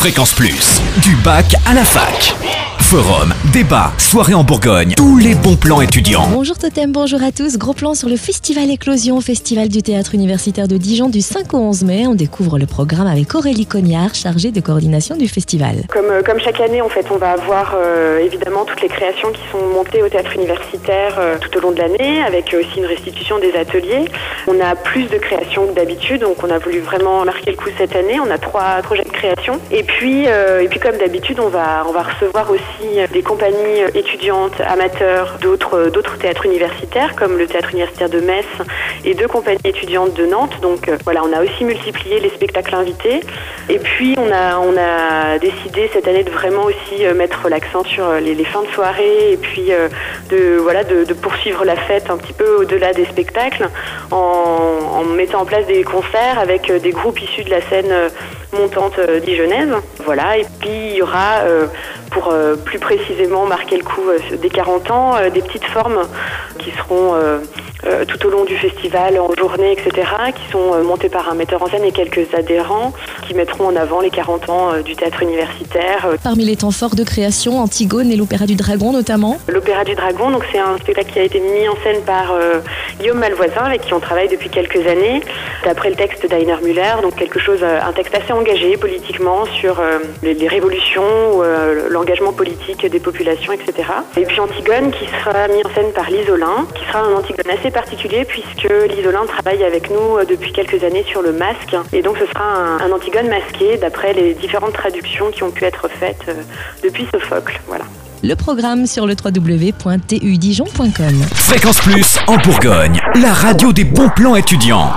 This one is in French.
Fréquence Plus, du bac à la fac. Forum, débat, soirée en Bourgogne, tous les bons plans étudiants. Bonjour Totem, bonjour à tous. Gros plan sur le Festival Éclosion, Festival du théâtre universitaire de Dijon du 5 au 11 mai. On découvre le programme avec Aurélie Cognard, chargée de coordination du festival. Comme, euh, comme chaque année, en fait, on va avoir euh, évidemment toutes les créations qui sont montées au théâtre universitaire euh, tout au long de l'année, avec aussi une restitution des ateliers. On a plus de créations que d'habitude, donc on a voulu vraiment marquer le coup cette année. On a trois projets de création. Et puis, et puis comme d'habitude, on va, on va recevoir aussi des compagnies étudiantes, amateurs, d'autres, d'autres théâtres universitaires, comme le théâtre universitaire de Metz et deux compagnies étudiantes de Nantes. Donc euh, voilà, on a aussi multiplié les spectacles invités. Et puis on a, on a décidé cette année de vraiment aussi euh, mettre l'accent sur euh, les, fins de soirée et puis de, voilà, de, poursuivre la fête un petit peu au-delà des spectacles en, en, mettant en place des concerts avec des groupes issus de la scène montante dijonnaise. Voilà, et puis il y aura pour euh, plus précisément marquer le coup euh, des 40 ans, euh, des petites formes qui seront tout au long du festival, en journée, etc., qui sont montées par un metteur en scène et quelques adhérents qui mettront en avant les 40 ans du théâtre universitaire. Parmi les temps forts de création, Antigone et l'Opéra du Dragon notamment L'Opéra du Dragon, donc c'est un spectacle qui a été mis en scène par Guillaume Malvoisin, avec qui on travaille depuis quelques années, d'après le texte d'Ainer Müller, donc quelque chose, un texte assez engagé politiquement sur les, les révolutions, l'engagement politique des populations, etc. Et puis Antigone qui sera mis en scène par l'Isolin, qui sera un Antigone assez particulier puisque l'Isolin travaille avec nous euh, depuis quelques années sur le masque. Et donc ce sera un, Antigone masqué d'après les différentes traductions qui ont pu être faites euh, depuis Sophocle. Voilà. Le programme sur le www.tudijon.com. Fréquence Plus en Bourgogne, la radio des bons plans étudiants.